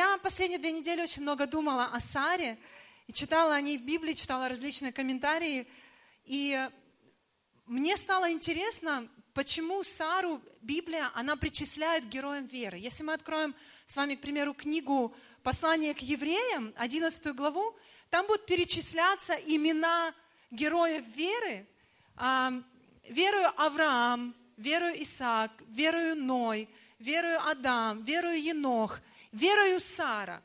я последние две недели очень много думала о Саре, и читала о ней в Библии, читала различные комментарии, и мне стало интересно, почему Сару Библия, она причисляет героям веры. Если мы откроем с вами, к примеру, книгу «Послание к евреям», 11 главу, там будут перечисляться имена героев веры, а, верою Авраам, верою Исаак, верою Ной, верою Адам, верою Енох, верою Сара.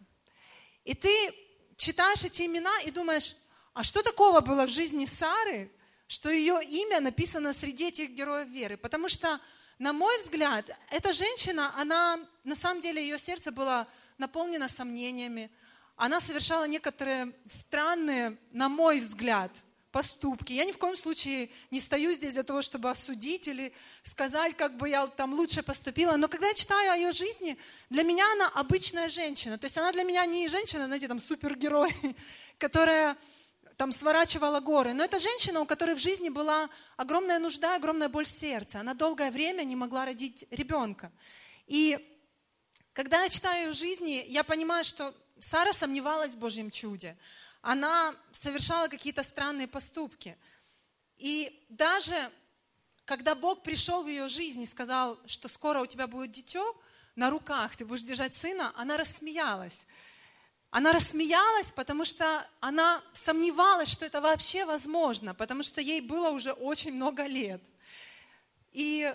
И ты читаешь эти имена и думаешь, а что такого было в жизни Сары, что ее имя написано среди этих героев веры? Потому что, на мой взгляд, эта женщина, она, на самом деле, ее сердце было наполнено сомнениями. Она совершала некоторые странные, на мой взгляд, поступки. Я ни в коем случае не стою здесь для того, чтобы осудить или сказать, как бы я там лучше поступила. Но когда я читаю о ее жизни, для меня она обычная женщина. То есть она для меня не женщина, знаете, там супергерой, которая там сворачивала горы. Но это женщина, у которой в жизни была огромная нужда, огромная боль сердца. Она долгое время не могла родить ребенка. И когда я читаю ее жизни, я понимаю, что Сара сомневалась в Божьем чуде она совершала какие-то странные поступки. И даже когда Бог пришел в ее жизнь и сказал, что скоро у тебя будет дитё на руках, ты будешь держать сына, она рассмеялась. Она рассмеялась, потому что она сомневалась, что это вообще возможно, потому что ей было уже очень много лет. И,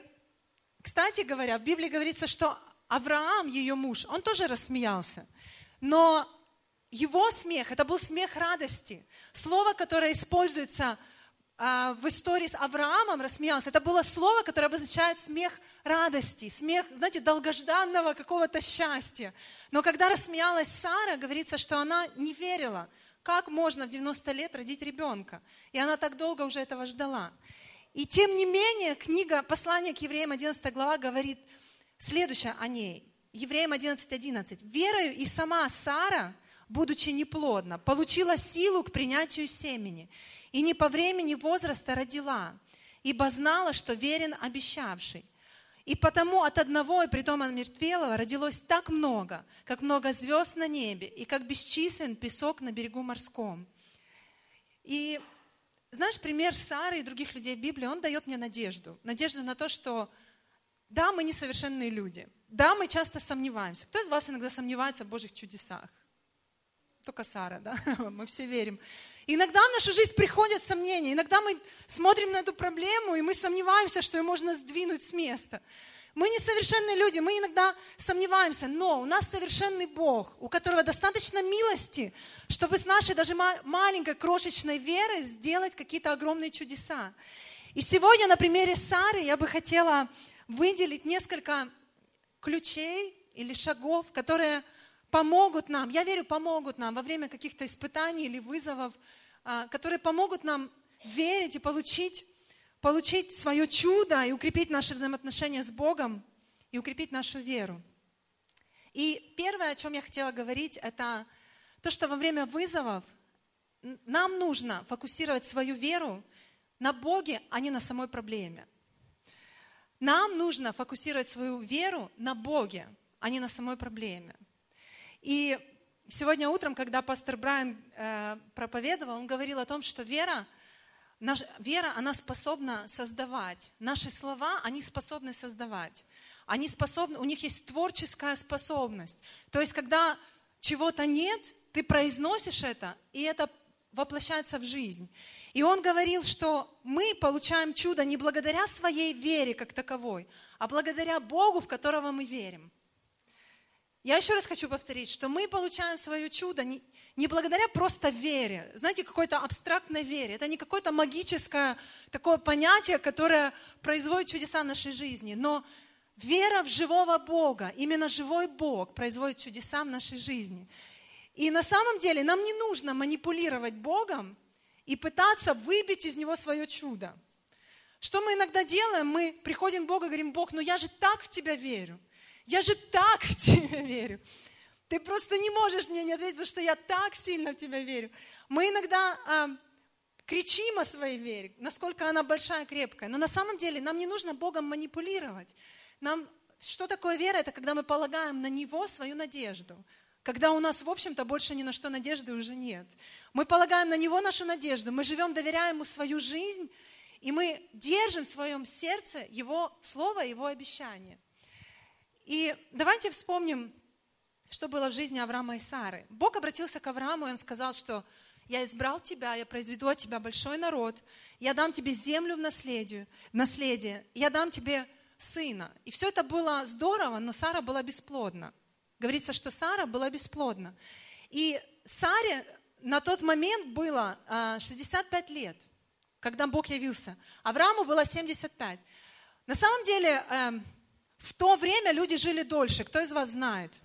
кстати говоря, в Библии говорится, что Авраам, ее муж, он тоже рассмеялся. Но его смех, это был смех радости. Слово, которое используется а, в истории с Авраамом, рассмеялся, это было слово, которое обозначает смех радости, смех, знаете, долгожданного какого-то счастья. Но когда рассмеялась Сара, говорится, что она не верила, как можно в 90 лет родить ребенка. И она так долго уже этого ждала. И тем не менее, книга «Послание к евреям» 11 глава говорит следующее о ней. Евреям 11.11. 11. «Верою и сама Сара – будучи неплодна, получила силу к принятию семени, и не по времени возраста родила, ибо знала, что верен обещавший. И потому от одного, и притом от мертвелого, родилось так много, как много звезд на небе, и как бесчислен песок на берегу морском. И знаешь, пример Сары и других людей в Библии, он дает мне надежду. Надежду на то, что да, мы несовершенные люди. Да, мы часто сомневаемся. Кто из вас иногда сомневается в Божьих чудесах? Только Сара, да, мы все верим. иногда в нашу жизнь приходят сомнения, иногда мы смотрим на эту проблему, и мы сомневаемся, что ее можно сдвинуть с места. Мы несовершенные люди, мы иногда сомневаемся, но у нас совершенный Бог, у которого достаточно милости, чтобы с нашей даже маленькой крошечной верой сделать какие-то огромные чудеса. И сегодня на примере Сары я бы хотела выделить несколько ключей или шагов, которые помогут нам, я верю, помогут нам во время каких-то испытаний или вызовов, а, которые помогут нам верить и получить, получить свое чудо и укрепить наши взаимоотношения с Богом и укрепить нашу веру. И первое, о чем я хотела говорить, это то, что во время вызовов нам нужно фокусировать свою веру на Боге, а не на самой проблеме. Нам нужно фокусировать свою веру на Боге, а не на самой проблеме. И сегодня утром, когда пастор Брайан э, проповедовал, он говорил о том, что вера, наша, вера, она способна создавать. Наши слова, они способны создавать. Они способны, у них есть творческая способность. То есть, когда чего-то нет, ты произносишь это, и это воплощается в жизнь. И он говорил, что мы получаем чудо не благодаря своей вере как таковой, а благодаря Богу, в которого мы верим. Я еще раз хочу повторить, что мы получаем свое чудо не, не благодаря просто вере, знаете, какой-то абстрактной вере. Это не какое-то магическое такое понятие, которое производит чудеса нашей жизни, но вера в живого Бога, именно живой Бог производит чудеса в нашей жизни. И на самом деле нам не нужно манипулировать Богом и пытаться выбить из Него свое чудо. Что мы иногда делаем? Мы приходим к Богу и говорим, Бог, ну я же так в Тебя верю. Я же так в тебя верю. Ты просто не можешь мне не ответить, потому что я так сильно в тебя верю. Мы иногда а, кричим о своей вере, насколько она большая, крепкая. Но на самом деле нам не нужно Богом манипулировать. Нам, что такое вера? Это когда мы полагаем на Него свою надежду. когда у нас, в общем-то, больше ни на что надежды уже нет. Мы полагаем на Него нашу надежду, мы живем, доверяем Ему свою жизнь, и мы держим в своем сердце Его Слово, Его обещание. И давайте вспомним, что было в жизни Авраама и Сары. Бог обратился к Аврааму, и Он сказал, что «Я избрал тебя, я произведу от тебя большой народ, я дам тебе землю в наследие, в наследие я дам тебе сына». И все это было здорово, но Сара была бесплодна. Говорится, что Сара была бесплодна. И Саре на тот момент было 65 а, лет, когда Бог явился. Аврааму было 75. На самом деле, эм, в то время люди жили дольше. Кто из вас знает?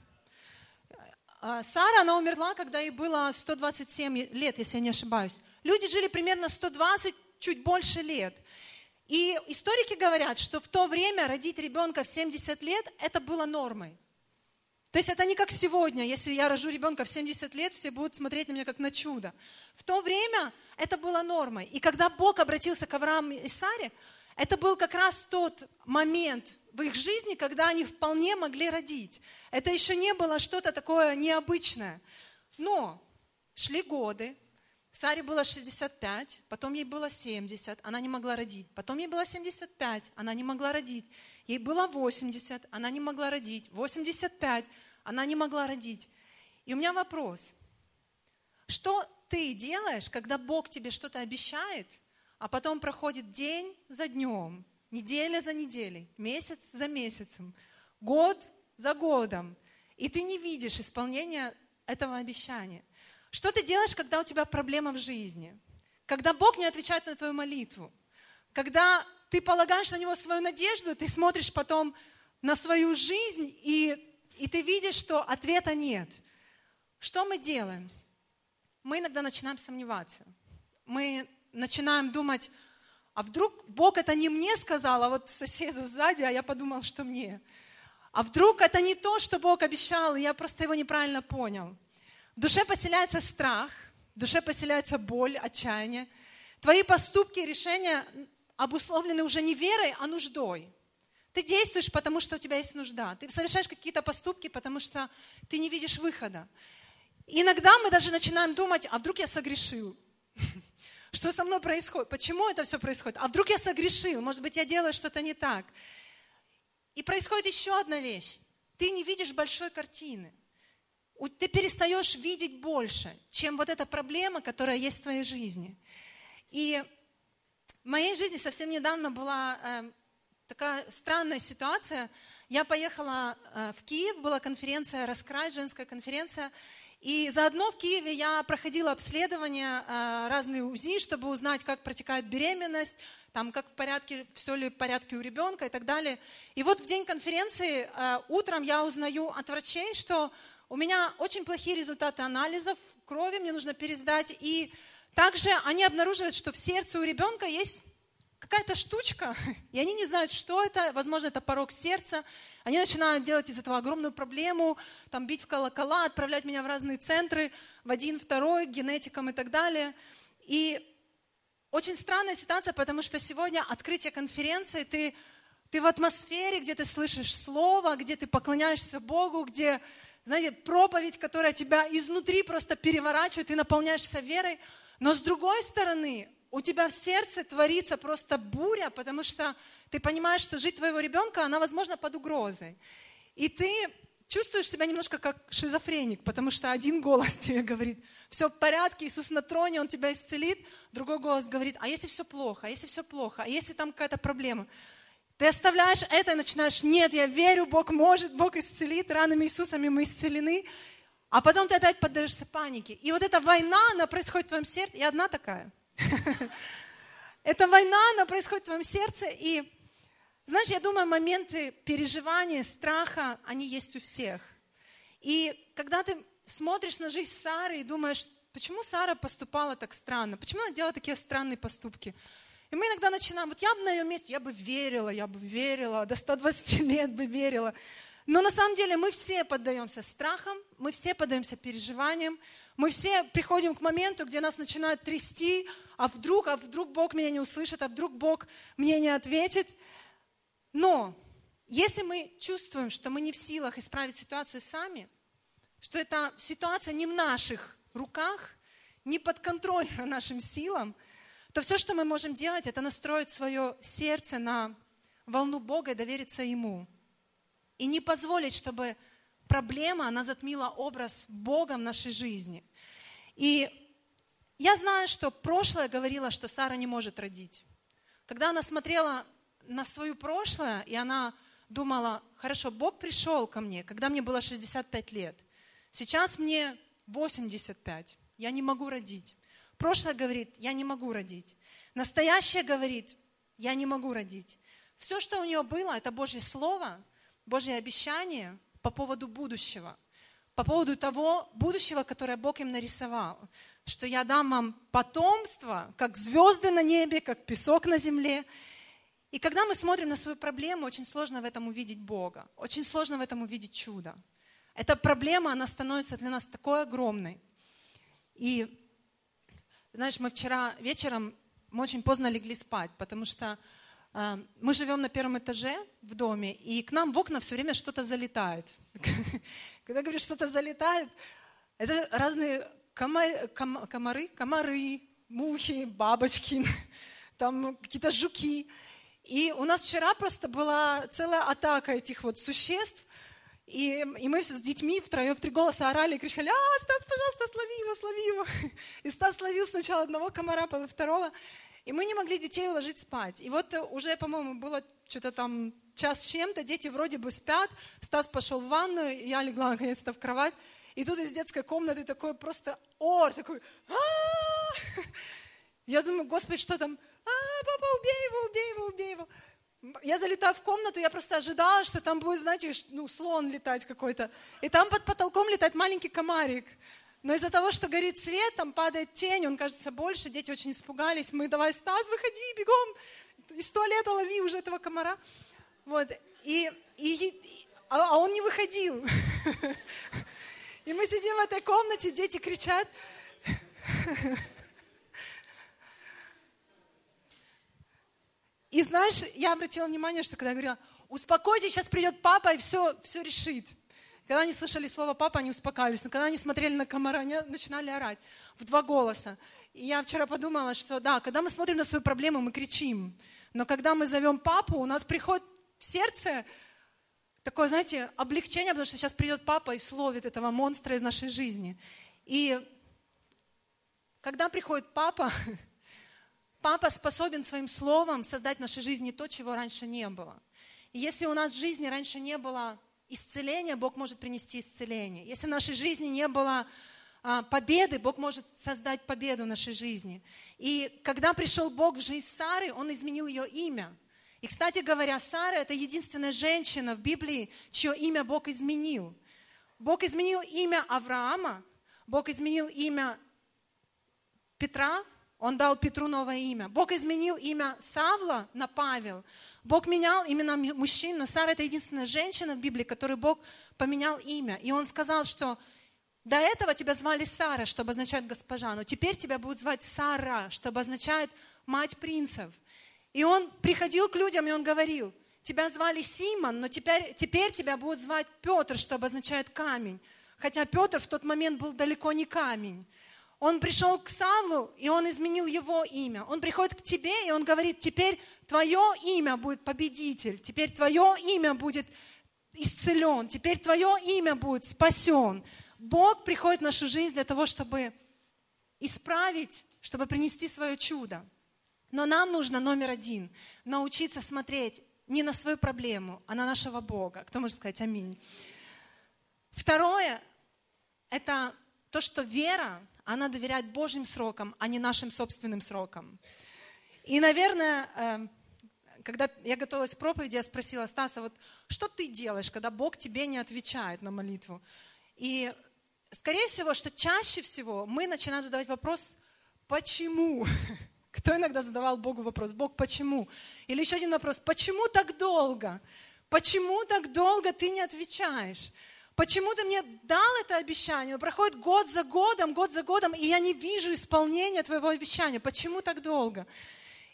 А, Сара, она умерла, когда ей было 127 лет, если я не ошибаюсь. Люди жили примерно 120, чуть больше лет. И историки говорят, что в то время родить ребенка в 70 лет, это было нормой. То есть это не как сегодня, если я рожу ребенка в 70 лет, все будут смотреть на меня как на чудо. В то время это было нормой. И когда Бог обратился к Аврааму и Саре, это был как раз тот момент в их жизни, когда они вполне могли родить. Это еще не было что-то такое необычное. Но шли годы, Саре было 65, потом ей было 70, она не могла родить. Потом ей было 75, она не могла родить. Ей было 80, она не могла родить. 85, она не могла родить. И у меня вопрос. Что ты делаешь, когда Бог тебе что-то обещает, а потом проходит день за днем, неделя за неделей, месяц за месяцем, год за годом, и ты не видишь исполнения этого обещания? Что ты делаешь, когда у тебя проблема в жизни? Когда Бог не отвечает на твою молитву? Когда ты полагаешь на Него свою надежду, ты смотришь потом на свою жизнь, и и ты видишь, что ответа нет. Что мы делаем? Мы иногда начинаем сомневаться. Мы начинаем думать, а вдруг Бог это не мне сказал, а вот соседу сзади, а я подумал, что мне. А вдруг это не то, что Бог обещал, и я просто его неправильно понял. В душе поселяется страх, в душе поселяется боль, отчаяние. Твои поступки и решения обусловлены уже не верой, а нуждой. Ты действуешь, потому что у тебя есть нужда. Ты совершаешь какие-то поступки, потому что ты не видишь выхода. иногда мы даже начинаем думать, а вдруг я согрешил? Что со мной происходит? Почему это все происходит? А вдруг я согрешил? Может быть, я делаю что-то не так? И происходит еще одна вещь. Ты не видишь большой картины. Ты перестаешь видеть больше, чем вот эта проблема, которая есть в твоей жизни. И в моей жизни совсем недавно была эм, такая странная ситуация. Я поехала э, в Киев, была конференция «Раскрай», женская конференция, и заодно в Киеве я проходила обследования, э, разные УЗИ, чтобы узнать, как протекает беременность, там, как в порядке, все ли в порядке у ребенка и так далее. И вот в день конференции э, утром я узнаю от врачей, что у меня очень плохие результаты анализов крови, мне нужно пересдать. И также они обнаруживают, что в сердце у ребенка есть какая-то штучка, и они не знают, что это, возможно, это порог сердца. Они начинают делать из этого огромную проблему, там бить в колокола, отправлять меня в разные центры, в один, второй, к генетикам и так далее. И очень странная ситуация, потому что сегодня открытие конференции, ты, ты в атмосфере, где ты слышишь слово, где ты поклоняешься Богу, где, знаете, проповедь, которая тебя изнутри просто переворачивает, ты наполняешься верой. Но с другой стороны, у тебя в сердце творится просто буря, потому что ты понимаешь, что жизнь твоего ребенка, она, возможно, под угрозой. И ты чувствуешь себя немножко как шизофреник, потому что один голос тебе говорит, все в порядке, Иисус на троне, Он тебя исцелит. Другой голос говорит, а если все плохо, а если все плохо, а если там какая-то проблема? Ты оставляешь это и начинаешь, нет, я верю, Бог может, Бог исцелит, ранами Иисусами мы исцелены. А потом ты опять поддаешься панике. И вот эта война, она происходит в твоем сердце, и одна такая – эта война, она происходит в твоем сердце, и, знаешь, я думаю, моменты переживания, страха, они есть у всех. И когда ты смотришь на жизнь Сары и думаешь, почему Сара поступала так странно, почему она делала такие странные поступки, и мы иногда начинаем, вот я бы на ее месте, я бы верила, я бы верила, до 120 лет бы верила. Но на самом деле мы все поддаемся страхам, мы все поддаемся переживаниям, мы все приходим к моменту, где нас начинают трясти, а вдруг, а вдруг Бог меня не услышит, а вдруг Бог мне не ответит. Но если мы чувствуем, что мы не в силах исправить ситуацию сами, что эта ситуация не в наших руках, не под контролем нашим силам, то все, что мы можем делать, это настроить свое сердце на волну Бога и довериться Ему. И не позволить, чтобы проблема, она затмила образ Бога в нашей жизни. И я знаю, что прошлое говорило, что Сара не может родить. Когда она смотрела на свое прошлое, и она думала, хорошо, Бог пришел ко мне, когда мне было 65 лет. Сейчас мне 85, я не могу родить. Прошлое говорит, я не могу родить. Настоящее говорит, я не могу родить. Все, что у нее было, это Божье Слово, Божье обещание по поводу будущего, по поводу того будущего, которое Бог им нарисовал, что я дам вам потомство, как звезды на небе, как песок на земле. И когда мы смотрим на свою проблему, очень сложно в этом увидеть Бога, очень сложно в этом увидеть чудо. Эта проблема, она становится для нас такой огромной. И, знаешь, мы вчера вечером, мы очень поздно легли спать, потому что мы живем на первом этаже в доме, и к нам в окна все время что-то залетает. Когда говорю, что-то залетает, это разные комары, комары, комары, мухи, бабочки, там какие-то жуки. И у нас вчера просто была целая атака этих вот существ, и, и мы с детьми втроем в три голоса орали и кричали, а, Стас, пожалуйста, слови его, слови его. И Стас словил сначала одного комара, потом второго. И мы не могли детей уложить спать. И вот уже, по-моему, было что-то там час с чем-то, дети вроде бы спят, Стас пошел в ванную, я легла наконец-то в кровать, и тут из детской комнаты такой просто ор, такой, Я думаю, Господи, что там? А, папа, убей его, убей его, убей его я залетаю в комнату, я просто ожидала, что там будет, знаете, ну, слон летать какой-то. И там под потолком летает маленький комарик. Но из-за того, что горит свет, там падает тень, он кажется больше, дети очень испугались. Мы давай, Стас, выходи, бегом, из туалета лови уже этого комара. Вот. И, и, а, а он не выходил. И мы сидим в этой комнате, дети кричат. И знаешь, я обратила внимание, что когда я говорила, успокойтесь, сейчас придет папа и все, все решит. Когда они слышали слово папа, они успокаивались. Но когда они смотрели на комара, они начинали орать в два голоса. И я вчера подумала, что да, когда мы смотрим на свою проблему, мы кричим. Но когда мы зовем папу, у нас приходит в сердце такое, знаете, облегчение, потому что сейчас придет папа и словит этого монстра из нашей жизни. И когда приходит папа, Папа способен своим словом создать в нашей жизни то, чего раньше не было. И если у нас в жизни раньше не было исцеления, Бог может принести исцеление. Если в нашей жизни не было а, победы, Бог может создать победу в нашей жизни. И когда пришел Бог в жизнь Сары, Он изменил ее имя. И, кстати говоря, Сара – это единственная женщина в Библии, чье имя Бог изменил. Бог изменил имя Авраама, Бог изменил имя Петра, он дал Петру новое имя. Бог изменил имя Савла на Павел. Бог менял имена мужчин, но Сара это единственная женщина в Библии, которой Бог поменял имя. И он сказал, что до этого тебя звали Сара, что обозначает госпожа, но теперь тебя будут звать Сара, что обозначает мать принцев. И он приходил к людям, и он говорил, тебя звали Симон, но теперь, теперь тебя будут звать Петр, что обозначает камень. Хотя Петр в тот момент был далеко не камень. Он пришел к Савлу, и он изменил его имя. Он приходит к тебе, и он говорит, теперь твое имя будет победитель, теперь твое имя будет исцелен, теперь твое имя будет спасен. Бог приходит в нашу жизнь для того, чтобы исправить, чтобы принести свое чудо. Но нам нужно номер один – научиться смотреть не на свою проблему, а на нашего Бога. Кто может сказать аминь? Второе – это то, что вера она доверяет Божьим срокам, а не нашим собственным срокам. И, наверное, эм, когда я готовилась к проповеди, я спросила Стаса, вот что ты делаешь, когда Бог тебе не отвечает на молитву? И, скорее всего, что чаще всего мы начинаем задавать вопрос, почему? Кто иногда задавал Богу вопрос, Бог, почему? Или еще один вопрос, почему так долго? Почему так долго ты не отвечаешь? Почему ты мне дал это обещание? Проходит год за годом, год за годом, и я не вижу исполнения твоего обещания. Почему так долго?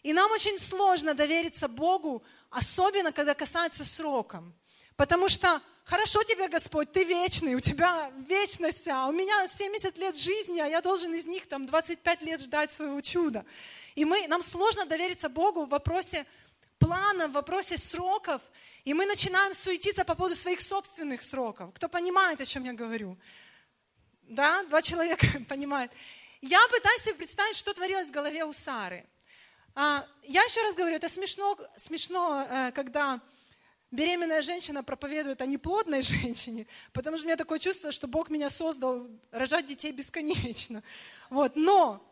И нам очень сложно довериться Богу, особенно когда касается сроком. Потому что хорошо тебе, Господь, ты вечный, у тебя вечность, а у меня 70 лет жизни, а я должен из них там 25 лет ждать своего чуда. И мы, нам сложно довериться Богу в вопросе плана, в вопросе сроков, и мы начинаем суетиться по поводу своих собственных сроков. Кто понимает, о чем я говорю? Да, два человека понимают. Я пытаюсь себе представить, что творилось в голове у Сары. А, я еще раз говорю, это смешно, смешно э, когда беременная женщина проповедует о неплодной женщине, потому что у меня такое чувство, что Бог меня создал рожать детей бесконечно. Вот. Но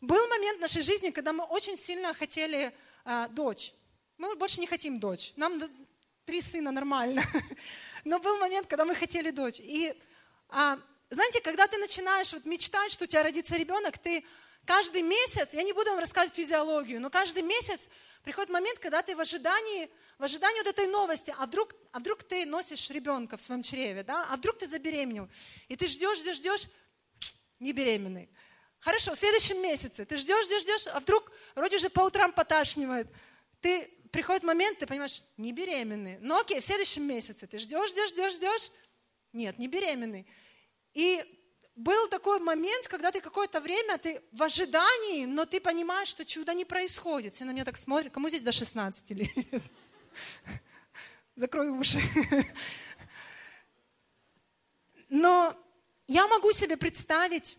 был момент в нашей жизни, когда мы очень сильно хотели а, дочь. Мы больше не хотим дочь. Нам три сына нормально. Но был момент, когда мы хотели дочь. И а, знаете, когда ты начинаешь вот мечтать, что у тебя родится ребенок, ты каждый месяц, я не буду вам рассказывать физиологию, но каждый месяц приходит момент, когда ты в ожидании, в ожидании вот этой новости, а вдруг, а вдруг ты носишь ребенка в своем чреве, да, а вдруг ты забеременел, и ты ждешь, ждешь, ждешь, не беременный. Хорошо, в следующем месяце ты ждешь, ждешь, ждешь, а вдруг вроде уже по утрам поташнивает. Ты приходит момент, ты понимаешь, не беременный. Ну окей, в следующем месяце ты ждешь, ждешь, ждешь, ждешь. Нет, не беременный. И был такой момент, когда ты какое-то время, ты в ожидании, но ты понимаешь, что чудо не происходит. Все на меня так смотрят. Кому здесь до 16 лет? Закрой уши. Но я могу себе представить,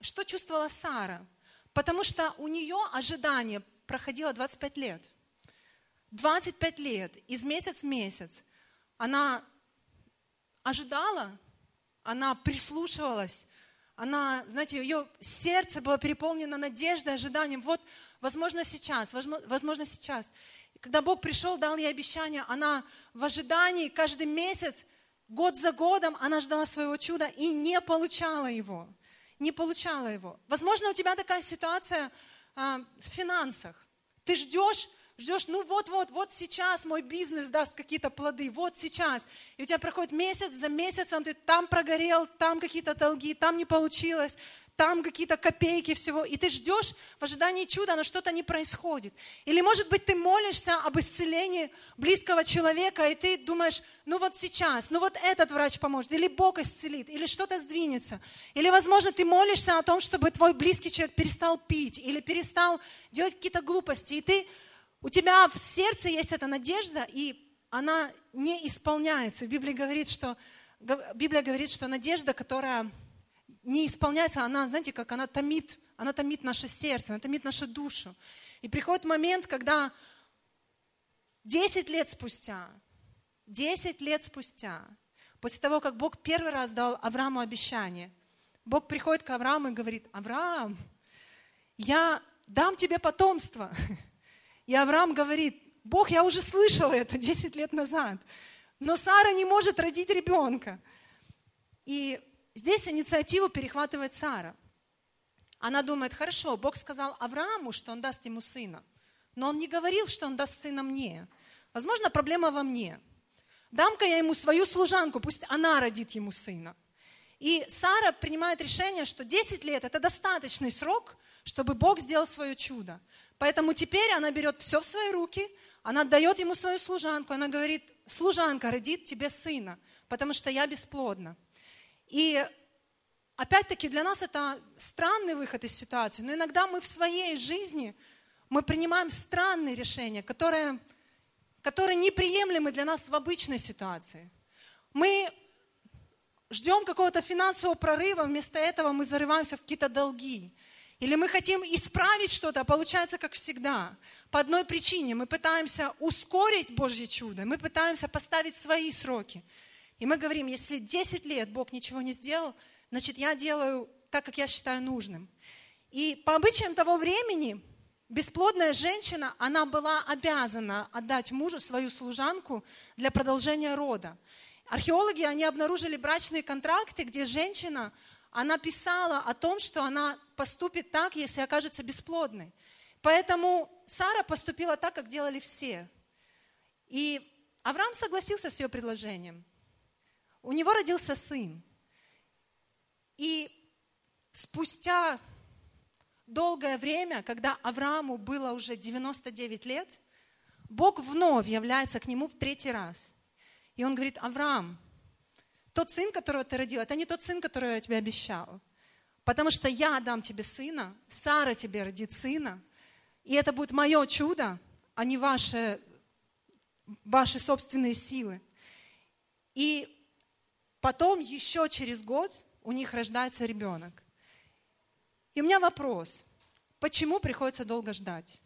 что чувствовала Сара, потому что у нее ожидание проходило 25 лет. 25 лет, из месяца в месяц. Она ожидала, она прислушивалась, она, знаете, ее сердце было переполнено надеждой, ожиданием. Вот, возможно, сейчас, возможно, сейчас. И когда Бог пришел, дал ей обещание, она в ожидании каждый месяц, год за годом, она ждала своего чуда и не получала его. Не получала его. Возможно, у тебя такая ситуация а, в финансах. Ты ждешь, ждешь, ну вот-вот, вот сейчас мой бизнес даст какие-то плоды, вот сейчас. И у тебя проходит месяц за месяцем, ты там прогорел, там какие-то долги, там не получилось, там какие-то копейки всего, и ты ждешь в ожидании чуда, но что-то не происходит. Или, может быть, ты молишься об исцелении близкого человека, и ты думаешь, ну вот сейчас, ну вот этот врач поможет, или Бог исцелит, или что-то сдвинется. Или, возможно, ты молишься о том, чтобы твой близкий человек перестал пить, или перестал делать какие-то глупости, и ты у тебя в сердце есть эта надежда, и она не исполняется. Библия говорит, что, Библия говорит, что надежда, которая не исполняется, она, знаете, как она томит, она томит наше сердце, она томит нашу душу. И приходит момент, когда 10 лет спустя, 10 лет спустя, после того, как Бог первый раз дал Аврааму обещание, Бог приходит к Аврааму и говорит, Авраам, я дам тебе потомство. И Авраам говорит, Бог, я уже слышал это 10 лет назад, но Сара не может родить ребенка. И здесь инициативу перехватывает Сара. Она думает, хорошо, Бог сказал Аврааму, что он даст ему сына, но он не говорил, что он даст сына мне. Возможно, проблема во мне. Дам-ка я ему свою служанку, пусть она родит ему сына. И Сара принимает решение, что 10 лет – это достаточный срок, чтобы Бог сделал свое чудо. Поэтому теперь она берет все в свои руки, она отдает ему свою служанку, она говорит, служанка родит тебе сына, потому что я бесплодна. И опять-таки для нас это странный выход из ситуации, но иногда мы в своей жизни, мы принимаем странные решения, которые, которые неприемлемы для нас в обычной ситуации. Мы ждем какого-то финансового прорыва, вместо этого мы зарываемся в какие-то долги. Или мы хотим исправить что-то, а получается как всегда. По одной причине мы пытаемся ускорить Божье чудо, мы пытаемся поставить свои сроки. И мы говорим, если 10 лет Бог ничего не сделал, значит, я делаю так, как я считаю нужным. И по обычаям того времени бесплодная женщина, она была обязана отдать мужу свою служанку для продолжения рода. Археологи, они обнаружили брачные контракты, где женщина, она писала о том, что она поступит так, если окажется бесплодной. Поэтому Сара поступила так, как делали все. И Авраам согласился с ее предложением. У него родился сын. И спустя долгое время, когда Аврааму было уже 99 лет, Бог вновь является к нему в третий раз. И он говорит, Авраам, тот сын, которого ты родил, это не тот сын, которого я тебе обещал. Потому что я дам тебе сына, Сара тебе родит сына, и это будет мое чудо, а не ваши, ваши собственные силы. И потом еще через год у них рождается ребенок. И у меня вопрос, почему приходится долго ждать?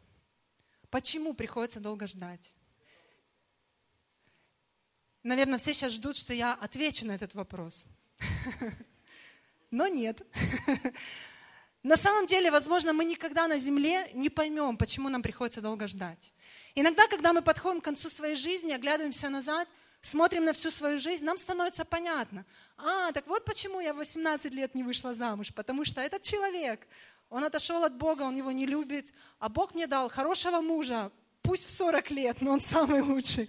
Почему приходится долго ждать? Наверное, все сейчас ждут, что я отвечу на этот вопрос. Но нет. На самом деле, возможно, мы никогда на земле не поймем, почему нам приходится долго ждать. Иногда, когда мы подходим к концу своей жизни, оглядываемся назад, смотрим на всю свою жизнь, нам становится понятно. А, так вот почему я в 18 лет не вышла замуж. Потому что этот человек, он отошел от Бога, он его не любит, а Бог мне дал хорошего мужа, пусть в 40 лет, но он самый лучший.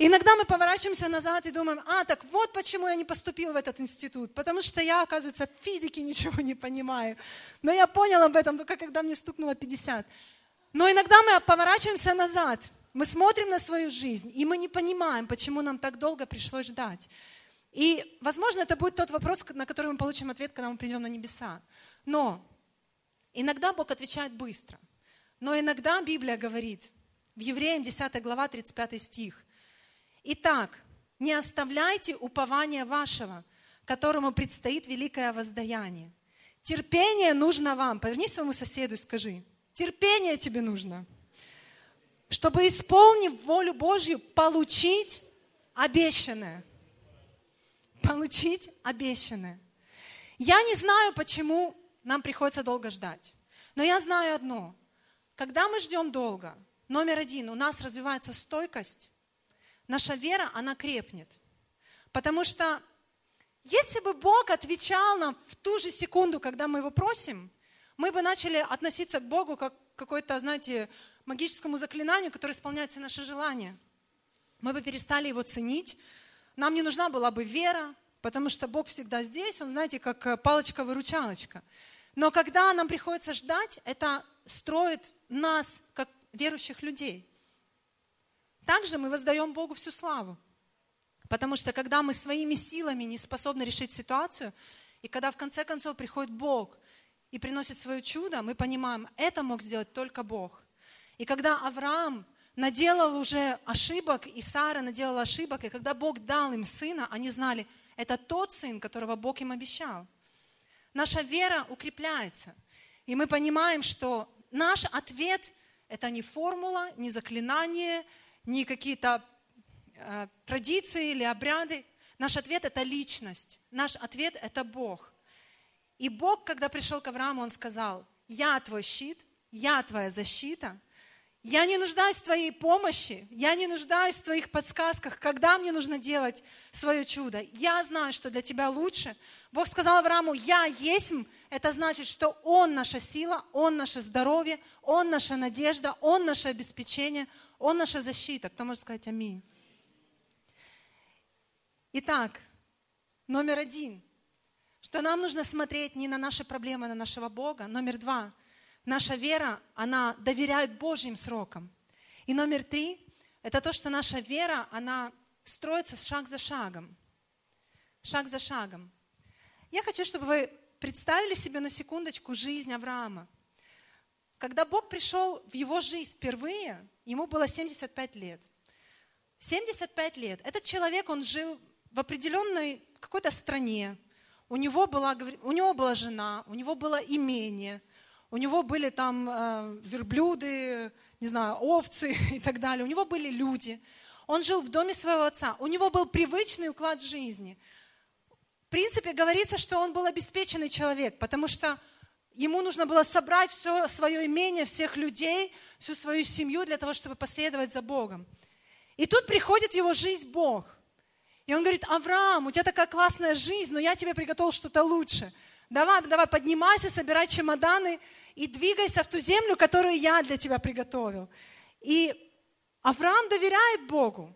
Иногда мы поворачиваемся назад и думаем, а, так вот почему я не поступил в этот институт, потому что я, оказывается, в физике ничего не понимаю. Но я понял об этом только когда мне стукнуло 50. Но иногда мы поворачиваемся назад, мы смотрим на свою жизнь, и мы не понимаем, почему нам так долго пришлось ждать. И, возможно, это будет тот вопрос, на который мы получим ответ, когда мы придем на небеса. Но иногда Бог отвечает быстро. Но иногда Библия говорит, в Евреям 10 глава 35 стих, Итак, не оставляйте упования вашего, которому предстоит великое воздаяние. Терпение нужно вам. Повернись своему соседу и скажи, терпение тебе нужно, чтобы, исполнив волю Божью, получить обещанное. Получить обещанное. Я не знаю, почему нам приходится долго ждать. Но я знаю одно. Когда мы ждем долго, номер один, у нас развивается стойкость, наша вера, она крепнет. Потому что если бы Бог отвечал нам в ту же секунду, когда мы его просим, мы бы начали относиться к Богу как к какой-то, знаете, магическому заклинанию, которое исполняет все наши желания. Мы бы перестали его ценить. Нам не нужна была бы вера, потому что Бог всегда здесь, Он, знаете, как э, палочка-выручалочка. Но когда нам приходится ждать, это строит нас, как верующих людей. Также мы воздаем Богу всю славу. Потому что когда мы своими силами не способны решить ситуацию, и когда в конце концов приходит Бог и приносит свое чудо, мы понимаем, это мог сделать только Бог. И когда Авраам наделал уже ошибок, и Сара наделала ошибок, и когда Бог дал им сына, они знали, это тот сын, которого Бог им обещал. Наша вера укрепляется. И мы понимаем, что наш ответ – это не формула, не заклинание, не какие-то э, традиции или обряды. Наш ответ – это личность. Наш ответ – это Бог. И Бог, когда пришел к Аврааму, Он сказал, «Я твой щит, я твоя защита, я не нуждаюсь в твоей помощи, я не нуждаюсь в твоих подсказках, когда мне нужно делать свое чудо. Я знаю, что для тебя лучше. Бог сказал Аврааму, я есть, это значит, что Он наша сила, Он наше здоровье, Он наша надежда, Он наше обеспечение, он наша защита. Кто может сказать аминь? Итак, номер один, что нам нужно смотреть не на наши проблемы, а на нашего Бога. Номер два, наша вера, она доверяет Божьим срокам. И номер три, это то, что наша вера, она строится шаг за шагом. Шаг за шагом. Я хочу, чтобы вы представили себе на секундочку жизнь Авраама. Когда Бог пришел в его жизнь впервые, ему было 75 лет. 75 лет. Этот человек, он жил в определенной какой-то стране. У него, была, у него была жена, у него было имение, у него были там э, верблюды, не знаю, овцы и так далее. У него были люди. Он жил в доме своего отца. У него был привычный уклад жизни. В принципе, говорится, что он был обеспеченный человек, потому что ему нужно было собрать все свое имение, всех людей, всю свою семью для того, чтобы последовать за Богом. И тут приходит в его жизнь Бог. И он говорит, Авраам, у тебя такая классная жизнь, но я тебе приготовил что-то лучше. Давай, давай, поднимайся, собирай чемоданы и двигайся в ту землю, которую я для тебя приготовил. И Авраам доверяет Богу.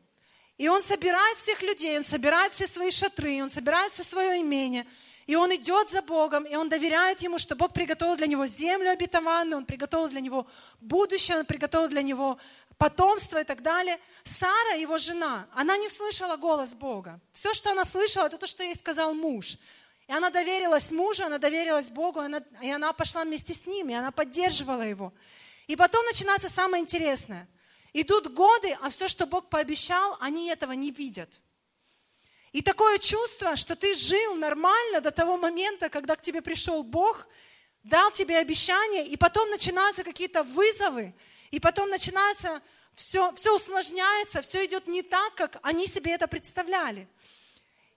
И он собирает всех людей, он собирает все свои шатры, он собирает все свое имение – и он идет за Богом, и он доверяет ему, что Бог приготовил для него землю обетованную, он приготовил для него будущее, он приготовил для него потомство и так далее. Сара, его жена, она не слышала голос Бога. Все, что она слышала, это то, что ей сказал муж. И она доверилась мужу, она доверилась Богу, она, и она пошла вместе с ним, и она поддерживала его. И потом начинается самое интересное. Идут годы, а все, что Бог пообещал, они этого не видят. И такое чувство, что ты жил нормально до того момента, когда к тебе пришел Бог, дал тебе обещание, и потом начинаются какие-то вызовы, и потом начинается все, все усложняется, все идет не так, как они себе это представляли.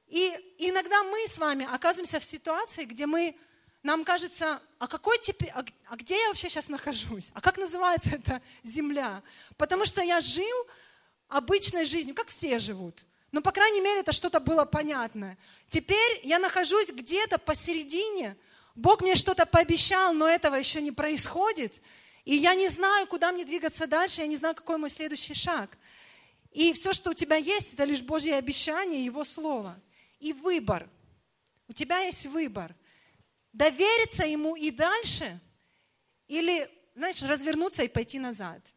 И иногда мы с вами оказываемся в ситуации, где мы, нам кажется, а какой теперь, а, а где я вообще сейчас нахожусь? А как называется эта земля? Потому что я жил обычной жизнью, как все живут. Но, по крайней мере, это что-то было понятное. Теперь я нахожусь где-то посередине. Бог мне что-то пообещал, но этого еще не происходит. И я не знаю, куда мне двигаться дальше, я не знаю, какой мой следующий шаг. И все, что у тебя есть, это лишь Божье обещание, Его Слово. И выбор. У тебя есть выбор. Довериться Ему и дальше, или, знаешь, развернуться и пойти назад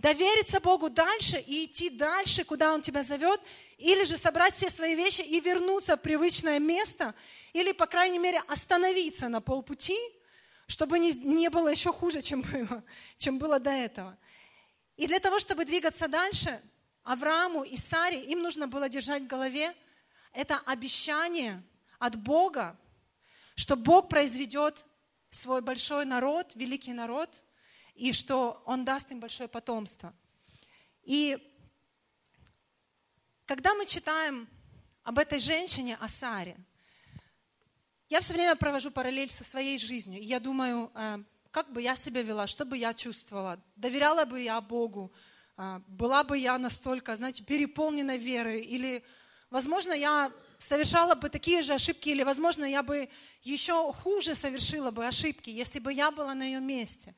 довериться Богу дальше и идти дальше, куда Он тебя зовет, или же собрать все свои вещи и вернуться в привычное место, или, по крайней мере, остановиться на полпути, чтобы не, не было еще хуже, чем было, чем было до этого. И для того, чтобы двигаться дальше, Аврааму и Саре, им нужно было держать в голове это обещание от Бога, что Бог произведет свой большой народ, великий народ – и что Он даст им большое потомство. И когда мы читаем об этой женщине, о Саре, я все время провожу параллель со своей жизнью. И я думаю, э, как бы я себя вела, что бы я чувствовала, доверяла бы я Богу, э, была бы я настолько, знаете, переполнена верой, или, возможно, я совершала бы такие же ошибки, или, возможно, я бы еще хуже совершила бы ошибки, если бы я была на ее месте.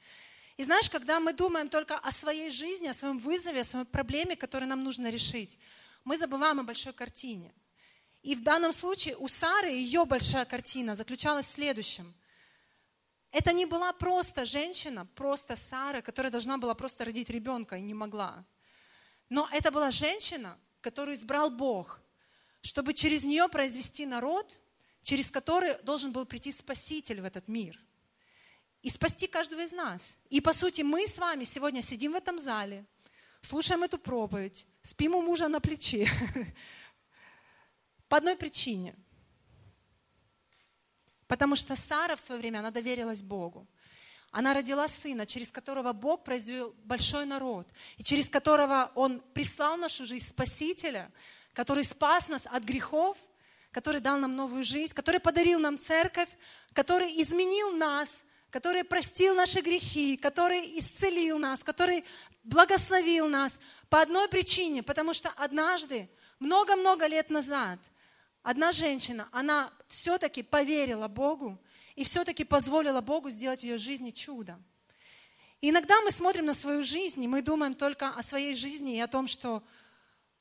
И знаешь, когда мы думаем только о своей жизни, о своем вызове, о своей проблеме, которую нам нужно решить, мы забываем о большой картине. И в данном случае у Сары ее большая картина заключалась в следующем. Это не была просто женщина, просто Сара, которая должна была просто родить ребенка и не могла. Но это была женщина, которую избрал Бог, чтобы через нее произвести народ, через который должен был прийти Спаситель в этот мир – и спасти каждого из нас. И по сути мы с вами сегодня сидим в этом зале, слушаем эту проповедь, спим у мужа на плече. По одной причине. Потому что Сара в свое время, она доверилась Богу. Она родила сына, через которого Бог произвел большой народ, и через которого Он прислал нашу жизнь Спасителя, который спас нас от грехов, который дал нам новую жизнь, который подарил нам церковь, который изменил нас который простил наши грехи, который исцелил нас, который благословил нас по одной причине, потому что однажды, много-много лет назад, одна женщина, она все-таки поверила Богу и все-таки позволила Богу сделать в ее жизни чудо. И иногда мы смотрим на свою жизнь, и мы думаем только о своей жизни и о том, что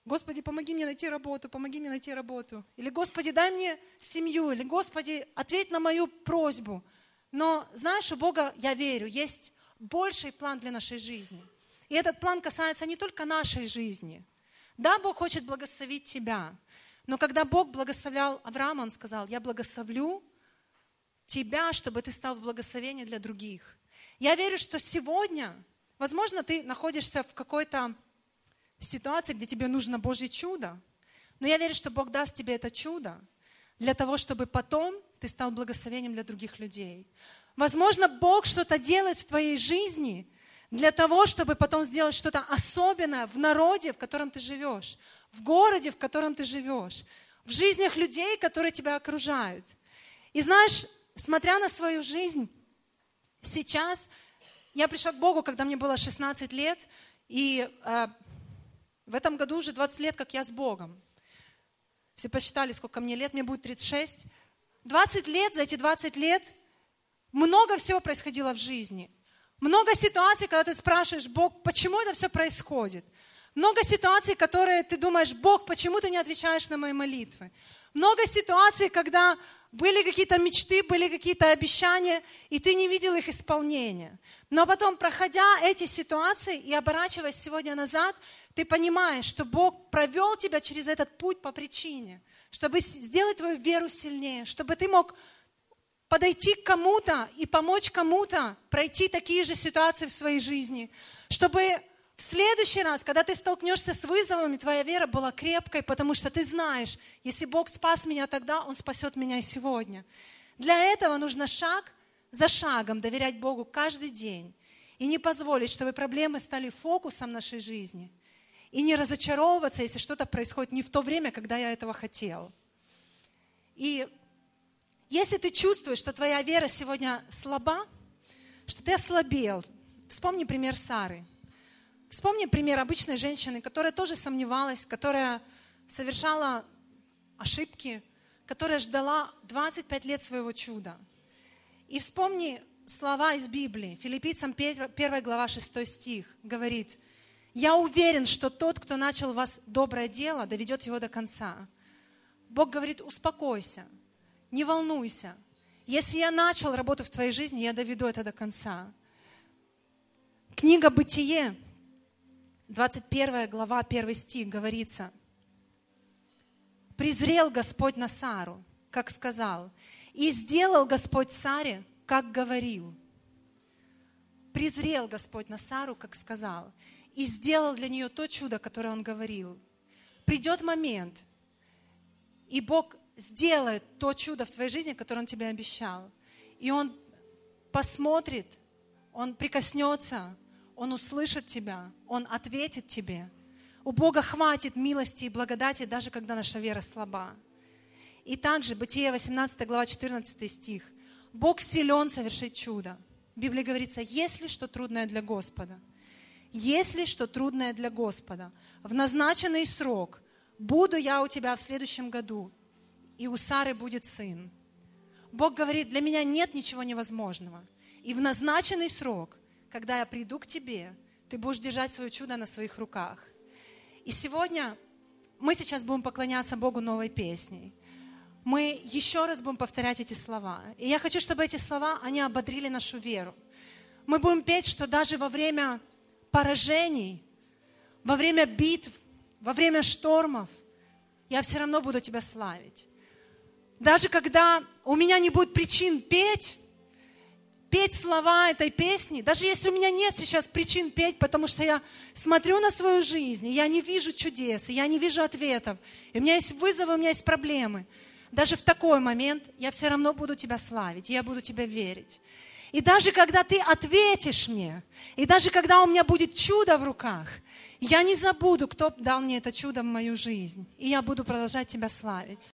Господи, помоги мне найти работу, помоги мне найти работу. Или Господи, дай мне семью. Или Господи, ответь на мою просьбу. Но знаешь, у Бога, я верю, есть больший план для нашей жизни. И этот план касается не только нашей жизни. Да, Бог хочет благословить тебя. Но когда Бог благословлял Авраама, Он сказал, я благословлю тебя, чтобы ты стал в благословении для других. Я верю, что сегодня, возможно, ты находишься в какой-то ситуации, где тебе нужно Божье чудо. Но я верю, что Бог даст тебе это чудо для того, чтобы потом ты стал благословением для других людей. Возможно, Бог что-то делает в твоей жизни для того, чтобы потом сделать что-то особенное в народе, в котором ты живешь, в городе, в котором ты живешь, в жизнях людей, которые тебя окружают. И знаешь, смотря на свою жизнь, сейчас я пришла к Богу, когда мне было 16 лет, и э, в этом году уже 20 лет, как я с Богом. Все посчитали, сколько мне лет, мне будет 36. 20 лет, за эти 20 лет много всего происходило в жизни. Много ситуаций, когда ты спрашиваешь, Бог, почему это все происходит? Много ситуаций, которые ты думаешь, Бог, почему ты не отвечаешь на мои молитвы? Много ситуаций, когда были какие-то мечты, были какие-то обещания, и ты не видел их исполнения. Но потом, проходя эти ситуации и оборачиваясь сегодня назад, ты понимаешь, что Бог провел тебя через этот путь по причине, чтобы сделать твою веру сильнее, чтобы ты мог подойти к кому-то и помочь кому-то пройти такие же ситуации в своей жизни, чтобы в следующий раз, когда ты столкнешься с вызовами, твоя вера была крепкой, потому что ты знаешь, если Бог спас меня тогда, Он спасет меня и сегодня. Для этого нужно шаг за шагом доверять Богу каждый день и не позволить, чтобы проблемы стали фокусом нашей жизни. И не разочаровываться, если что-то происходит не в то время, когда я этого хотел. И если ты чувствуешь, что твоя вера сегодня слаба, что ты ослабел, вспомни пример Сары – Вспомни пример обычной женщины, которая тоже сомневалась, которая совершала ошибки, которая ждала 25 лет своего чуда. И вспомни слова из Библии. Филиппийцам 1 глава 6 стих говорит, «Я уверен, что тот, кто начал в вас доброе дело, доведет его до конца». Бог говорит, успокойся, не волнуйся. Если я начал работу в твоей жизни, я доведу это до конца. Книга «Бытие», 21 глава, 1 стих говорится, «Презрел Господь на Сару, как сказал, и сделал Господь Саре, как говорил». Презрел Господь на Сару, как сказал, и сделал для нее то чудо, которое Он говорил. Придет момент, и Бог сделает то чудо в твоей жизни, которое Он тебе обещал. И Он посмотрит, Он прикоснется, он услышит тебя, Он ответит тебе. У Бога хватит милости и благодати, даже когда наша вера слаба. И также Бытие 18 глава 14 стих. Бог силен совершить чудо. В Библии говорится, если что трудное для Господа, если что трудное для Господа, в назначенный срок буду я у тебя в следующем году, и у Сары будет сын. Бог говорит, для меня нет ничего невозможного. И в назначенный срок когда я приду к тебе, ты будешь держать свое чудо на своих руках. И сегодня мы сейчас будем поклоняться Богу новой песней. Мы еще раз будем повторять эти слова. И я хочу, чтобы эти слова, они ободрили нашу веру. Мы будем петь, что даже во время поражений, во время битв, во время штормов, я все равно буду Тебя славить. Даже когда у меня не будет причин петь, петь слова этой песни, даже если у меня нет сейчас причин петь, потому что я смотрю на свою жизнь, и я не вижу чудес, и я не вижу ответов, и у меня есть вызовы, у меня есть проблемы, даже в такой момент я все равно буду тебя славить, я буду тебя верить. И даже когда ты ответишь мне, и даже когда у меня будет чудо в руках, я не забуду, кто дал мне это чудо в мою жизнь, и я буду продолжать тебя славить.